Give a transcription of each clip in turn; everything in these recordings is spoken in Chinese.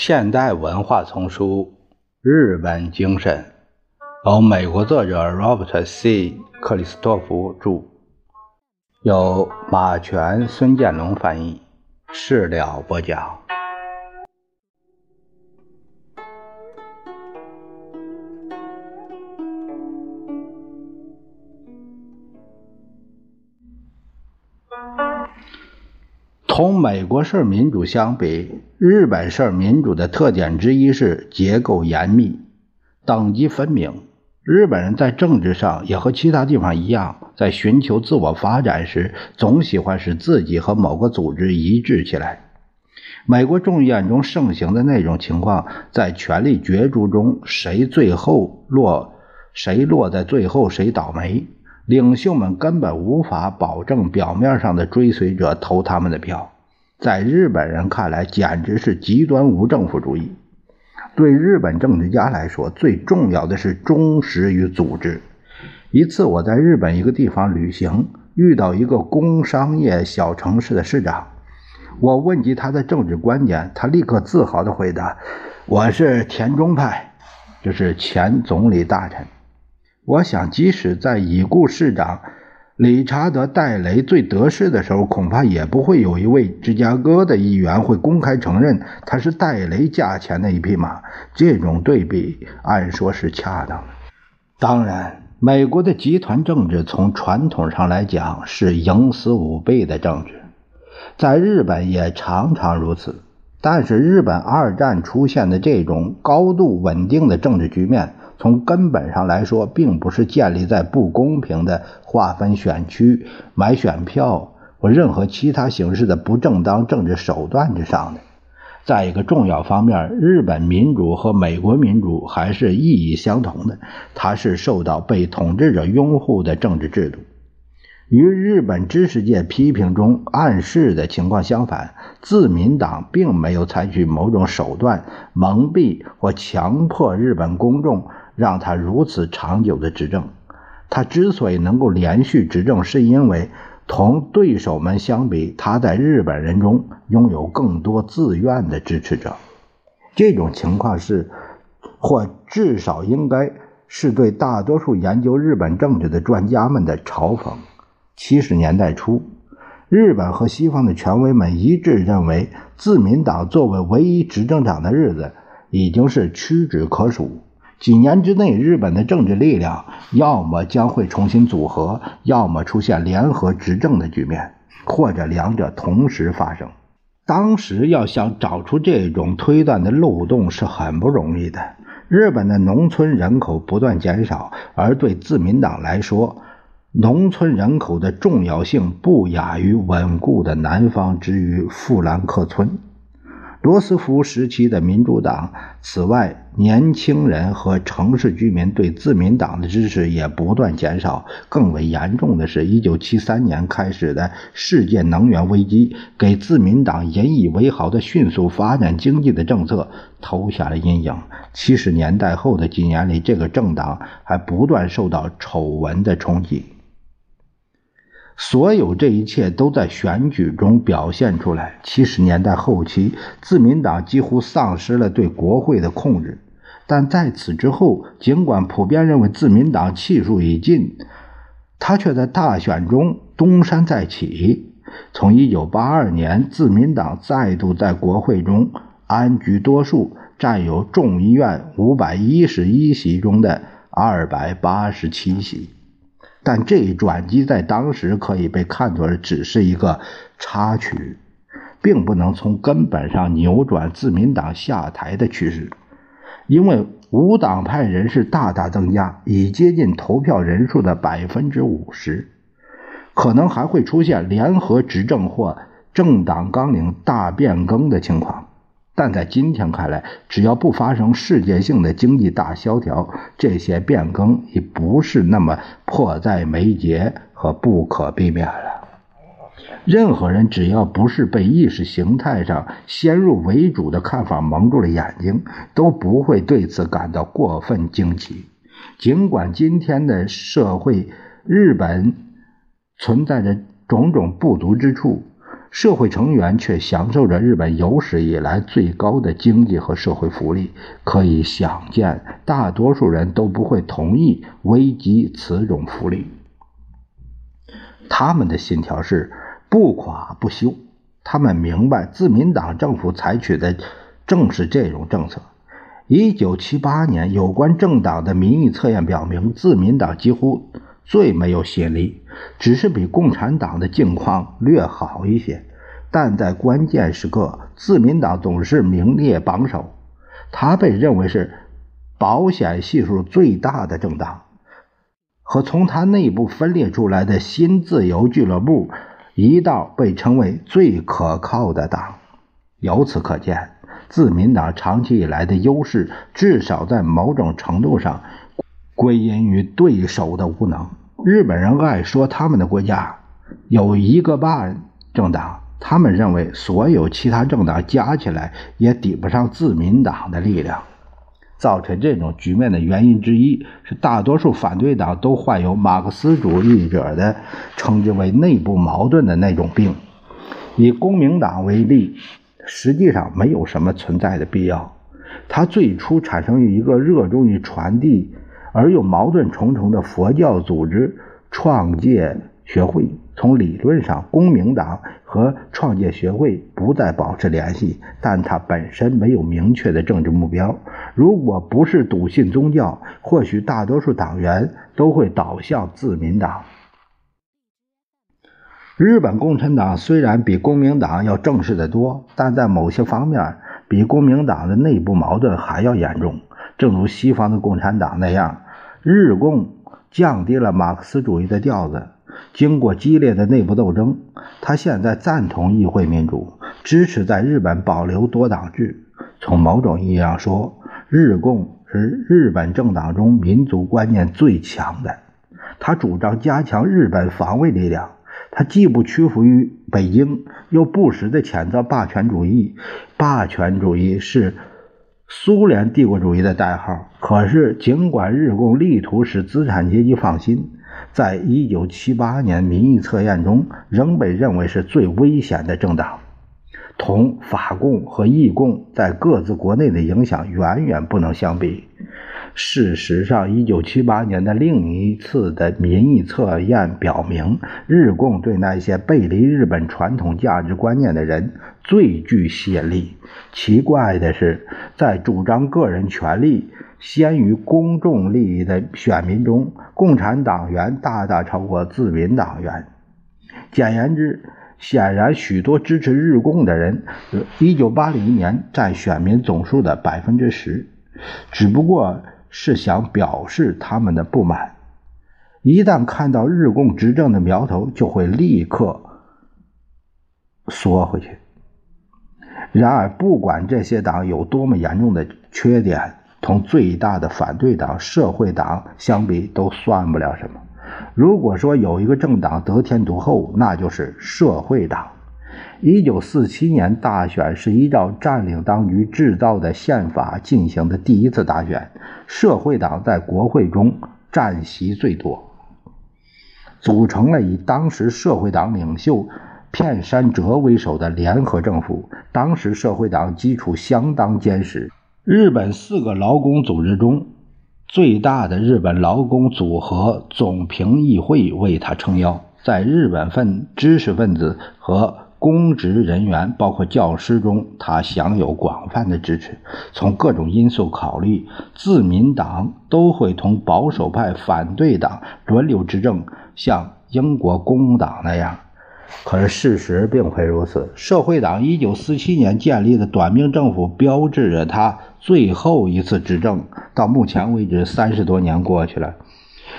现代文化丛书《日本精神》，由美国作者 Robert C. 克里斯托弗著，由马全、孙建龙翻译，事了播讲。同美国式民主相比，日本式民主的特点之一是结构严密、等级分明。日本人在政治上也和其他地方一样，在寻求自我发展时，总喜欢使自己和某个组织一致起来。美国众议院中盛行的那种情况，在权力角逐中，谁最后落，谁落在最后，谁倒霉。领袖们根本无法保证表面上的追随者投他们的票，在日本人看来，简直是极端无政府主义。对日本政治家来说，最重要的是忠实于组织。一次，我在日本一个地方旅行，遇到一个工商业小城市的市长，我问及他的政治观点，他立刻自豪地回答：“我是田中派，就是前总理大臣。”我想，即使在已故市长理查德·戴雷最得势的时候，恐怕也不会有一位芝加哥的议员会公开承认他是戴雷驾前的一匹马。这种对比按说是恰当的。当然，美国的集团政治从传统上来讲是营私舞弊的政治，在日本也常常如此。但是，日本二战出现的这种高度稳定的政治局面。从根本上来说，并不是建立在不公平的划分选区、买选票或任何其他形式的不正当政治手段之上的。在一个重要方面，日本民主和美国民主还是意义相同的，它是受到被统治者拥护的政治制度。与日本知识界批评中暗示的情况相反，自民党并没有采取某种手段蒙蔽或强迫日本公众。让他如此长久的执政，他之所以能够连续执政，是因为同对手们相比，他在日本人中拥有更多自愿的支持者。这种情况是，或至少应该是对大多数研究日本政治的专家们的嘲讽。七十年代初，日本和西方的权威们一致认为，自民党作为唯一执政党的日子已经是屈指可数。几年之内，日本的政治力量要么将会重新组合，要么出现联合执政的局面，或者两者同时发生。当时要想找出这种推断的漏洞是很不容易的。日本的农村人口不断减少，而对自民党来说，农村人口的重要性不亚于稳固的南方之于富兰克村。罗斯福时期的民主党，此外，年轻人和城市居民对自民党的支持也不断减少。更为严重的是，一九七三年开始的世界能源危机，给自民党引以为豪的迅速发展经济的政策投下了阴影。七十年代后的几年里，这个政党还不断受到丑闻的冲击。所有这一切都在选举中表现出来。七十年代后期，自民党几乎丧失了对国会的控制，但在此之后，尽管普遍认为自民党气数已尽，他却在大选中东山再起。从1982年，自民党再度在国会中安居多数，占有众议院511席中的287席。但这一转机在当时可以被看作只是一个插曲，并不能从根本上扭转自民党下台的趋势，因为无党派人士大大增加，已接近投票人数的百分之五十，可能还会出现联合执政或政党纲领大变更的情况。但在今天看来，只要不发生世界性的经济大萧条，这些变更已不是那么迫在眉睫和不可避免了。任何人只要不是被意识形态上先入为主的看法蒙住了眼睛，都不会对此感到过分惊奇。尽管今天的社会日本存在着种种不足之处。社会成员却享受着日本有史以来最高的经济和社会福利。可以想见，大多数人都不会同意危及此种福利。他们的信条是不垮不休。他们明白，自民党政府采取的正是这种政策。一九七八年有关政党的民意测验表明，自民党几乎最没有吸引力，只是比共产党的境况略好一些。但在关键时刻，自民党总是名列榜首。他被认为是保险系数最大的政党，和从他内部分裂出来的新自由俱乐部一道被称为最可靠的党。由此可见。自民党长期以来的优势，至少在某种程度上归因于对手的无能。日本人爱说他们的国家有一个半政党，他们认为所有其他政党加起来也抵不上自民党的力量。造成这种局面的原因之一是，大多数反对党都患有马克思主义者的称之为内部矛盾的那种病。以公民党为例。实际上没有什么存在的必要。它最初产生于一个热衷于传递而又矛盾重重的佛教组织——创建学会。从理论上，公民党和创建学会不再保持联系，但它本身没有明确的政治目标。如果不是笃信宗教，或许大多数党员都会倒向自民党。日本共产党虽然比公民党要正式的多，但在某些方面比公民党的内部矛盾还要严重。正如西方的共产党那样，日共降低了马克思主义的调子。经过激烈的内部斗争，他现在赞同议会民主，支持在日本保留多党制。从某种意义上说，日共是日本政党中民族观念最强的。他主张加强日本防卫力量。他既不屈服于北京，又不时地谴责霸权主义。霸权主义是苏联帝国主义的代号。可是，尽管日共力图使资产阶级放心，在一九七八年民意测验中，仍被认为是最危险的政党，同法共和意共在各自国内的影响远远不能相比。事实上一九七八年的另一次的民意测验表明，日共对那些背离日本传统价值观念的人最具吸引力。奇怪的是，在主张个人权利先于公众利益的选民中，共产党员大大超过自民党员。简言之，显然许多支持日共的人，1980年占选民总数的百分之十，只不过。是想表示他们的不满，一旦看到日共执政的苗头，就会立刻缩回去。然而，不管这些党有多么严重的缺点，同最大的反对党社会党相比，都算不了什么。如果说有一个政党得天独厚，那就是社会党。一九四七年大选是依照占领当局制造的宪法进行的第一次大选，社会党在国会中占席最多，组成了以当时社会党领袖片山哲为首的联合政府。当时社会党基础相当坚实，日本四个劳工组织中最大的日本劳工组合总评议会为他撑腰，在日本份知识分子和。公职人员，包括教师中，他享有广泛的支持。从各种因素考虑，自民党都会同保守派反对党轮流执政，像英国工党那样。可是事实并非如此。社会党1947年建立的短命政府，标志着他最后一次执政。到目前为止，三十多年过去了，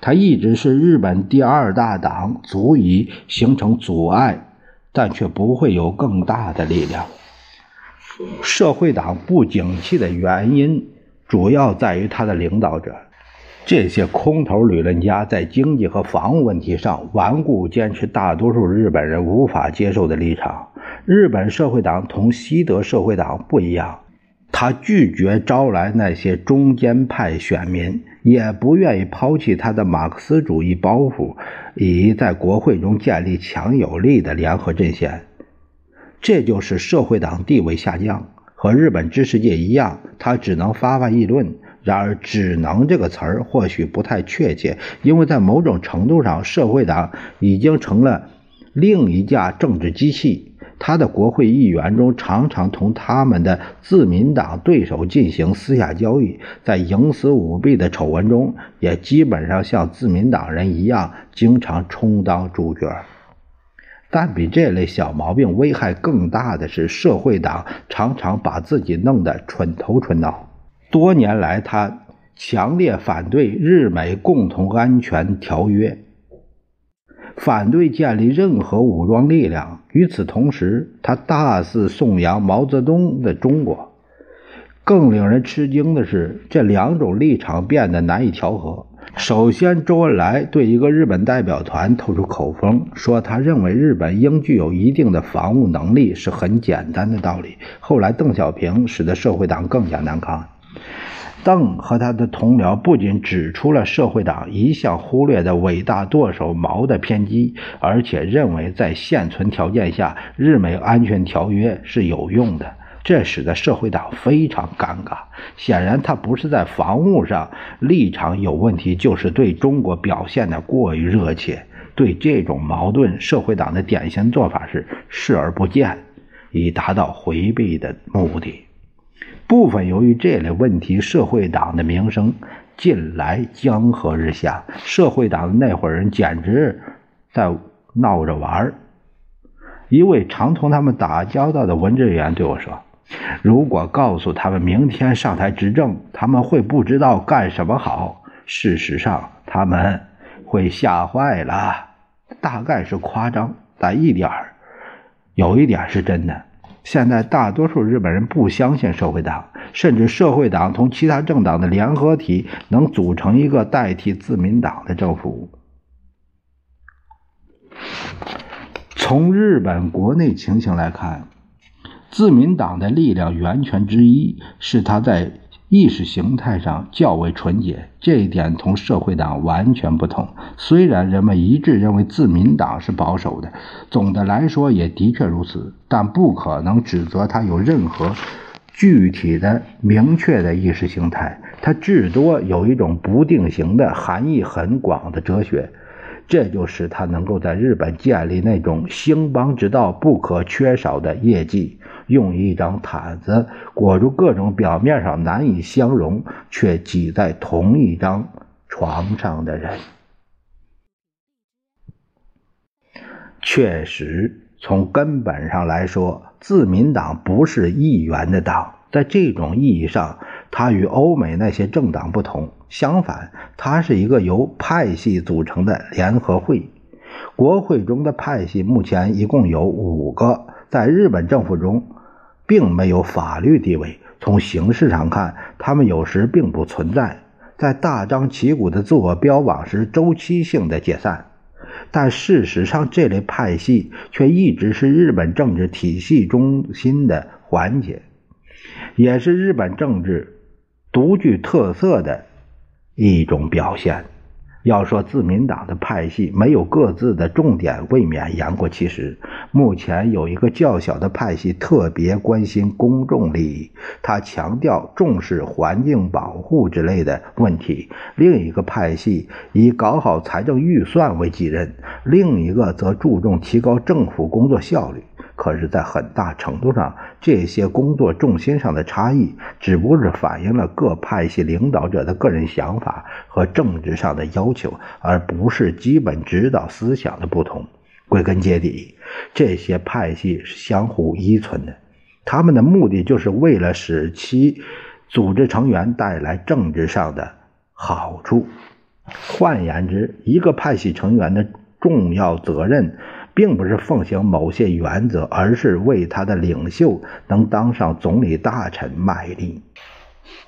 他一直是日本第二大党，足以形成阻碍。但却不会有更大的力量。社会党不景气的原因，主要在于他的领导者。这些空头理论家在经济和防务问题上顽固坚持大多数日本人无法接受的立场。日本社会党同西德社会党不一样。他拒绝招来那些中间派选民，也不愿意抛弃他的马克思主义包袱，以在国会中建立强有力的联合阵线。这就是社会党地位下降。和日本知识界一样，他只能发发议论。然而，“只能”这个词儿或许不太确切，因为在某种程度上，社会党已经成了另一架政治机器。他的国会议员中常常同他们的自民党对手进行私下交易，在营私舞弊的丑闻中，也基本上像自民党人一样，经常充当主角。但比这类小毛病危害更大的是，社会党常常把自己弄得蠢头蠢脑。多年来，他强烈反对日美共同安全条约。反对建立任何武装力量。与此同时，他大肆颂扬毛泽东的中国。更令人吃惊的是，这两种立场变得难以调和。首先，周恩来对一个日本代表团透出口风，说他认为日本应具有一定的防务能力是很简单的道理。后来，邓小平使得社会党更加难堪。邓和他的同僚不仅指出了社会党一向忽略的伟大舵手毛的偏激，而且认为在现存条件下，日美安全条约是有用的。这使得社会党非常尴尬。显然，他不是在防务上立场有问题，就是对中国表现的过于热切。对这种矛盾，社会党的典型做法是视而不见，以达到回避的目的。部分由于这类问题，社会党的名声近来江河日下。社会党的那伙人简直在闹着玩儿。一位常同他们打交道的文职员对我说：“如果告诉他们明天上台执政，他们会不知道干什么好。事实上，他们会吓坏了。大概是夸张，但一点儿，有一点是真的。”现在大多数日本人不相信社会党，甚至社会党同其他政党的联合体能组成一个代替自民党的政府。从日本国内情形来看，自民党的力量源泉之一是他在。意识形态上较为纯洁，这一点同社会党完全不同。虽然人们一致认为自民党是保守的，总的来说也的确如此，但不可能指责他有任何具体的、明确的意识形态。它至多有一种不定型的、含义很广的哲学。这就使他能够在日本建立那种兴邦之道不可缺少的业绩，用一张毯子裹住各种表面上难以相容却挤在同一张床上的人。确实，从根本上来说，自民党不是议员的党，在这种意义上，它与欧美那些政党不同。相反，它是一个由派系组成的联合会。国会中的派系目前一共有五个，在日本政府中并没有法律地位。从形式上看，他们有时并不存在，在大张旗鼓的自我标榜时周期性的解散。但事实上，这类派系却一直是日本政治体系中心的环节，也是日本政治独具特色的。一种表现。要说自民党的派系没有各自的重点，未免言过其实。目前有一个较小的派系特别关心公众利益，他强调重视环境保护之类的问题；另一个派系以搞好财政预算为己任，另一个则注重提高政府工作效率。可是，在很大程度上，这些工作重心上的差异，只不过是反映了各派系领导者的个人想法和政治上的要求，而不是基本指导思想的不同。归根结底，这些派系是相互依存的，他们的目的就是为了使其组织成员带来政治上的好处。换言之，一个派系成员的重要责任。并不是奉行某些原则，而是为他的领袖能当上总理大臣卖力。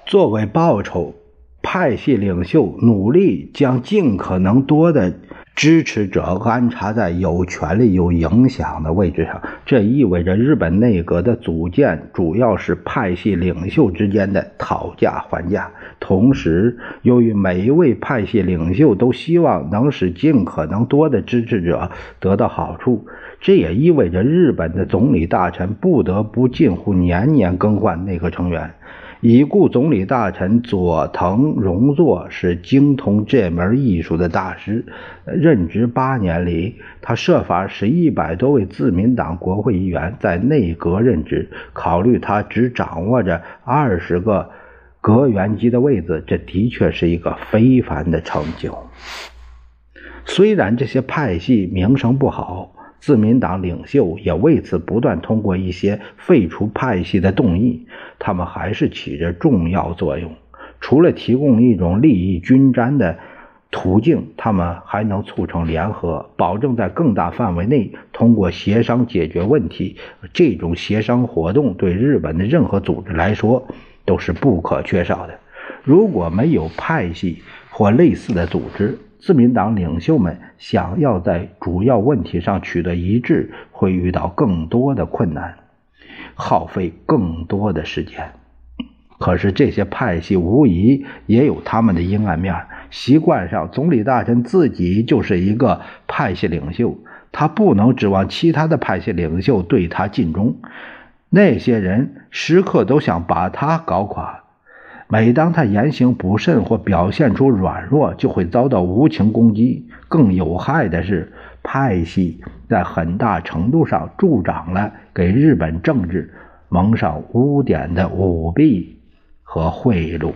作为报酬，派系领袖努力将尽可能多的支持者安插在有权力、有影响的位置上，这意味着日本内阁的组建主要是派系领袖之间的讨价还价。同时，由于每一位派系领袖都希望能使尽可能多的支持者得到好处，这也意味着日本的总理大臣不得不近乎年年更换内阁成员。已故总理大臣佐藤荣作是精通这门艺术的大师。任职八年里，他设法使一百多位自民党国会议员在内阁任职。考虑他只掌握着二十个阁员级的位子，这的确是一个非凡的成就。虽然这些派系名声不好。自民党领袖也为此不断通过一些废除派系的动议，他们还是起着重要作用。除了提供一种利益均沾的途径，他们还能促成联合，保证在更大范围内通过协商解决问题。这种协商活动对日本的任何组织来说都是不可缺少的。如果没有派系或类似的组织，自民党领袖们想要在主要问题上取得一致，会遇到更多的困难，耗费更多的时间。可是这些派系无疑也有他们的阴暗面。习惯上，总理大臣自己就是一个派系领袖，他不能指望其他的派系领袖对他尽忠。那些人时刻都想把他搞垮。每当他言行不慎或表现出软弱，就会遭到无情攻击。更有害的是，派系在很大程度上助长了给日本政治蒙上污点的舞弊和贿赂。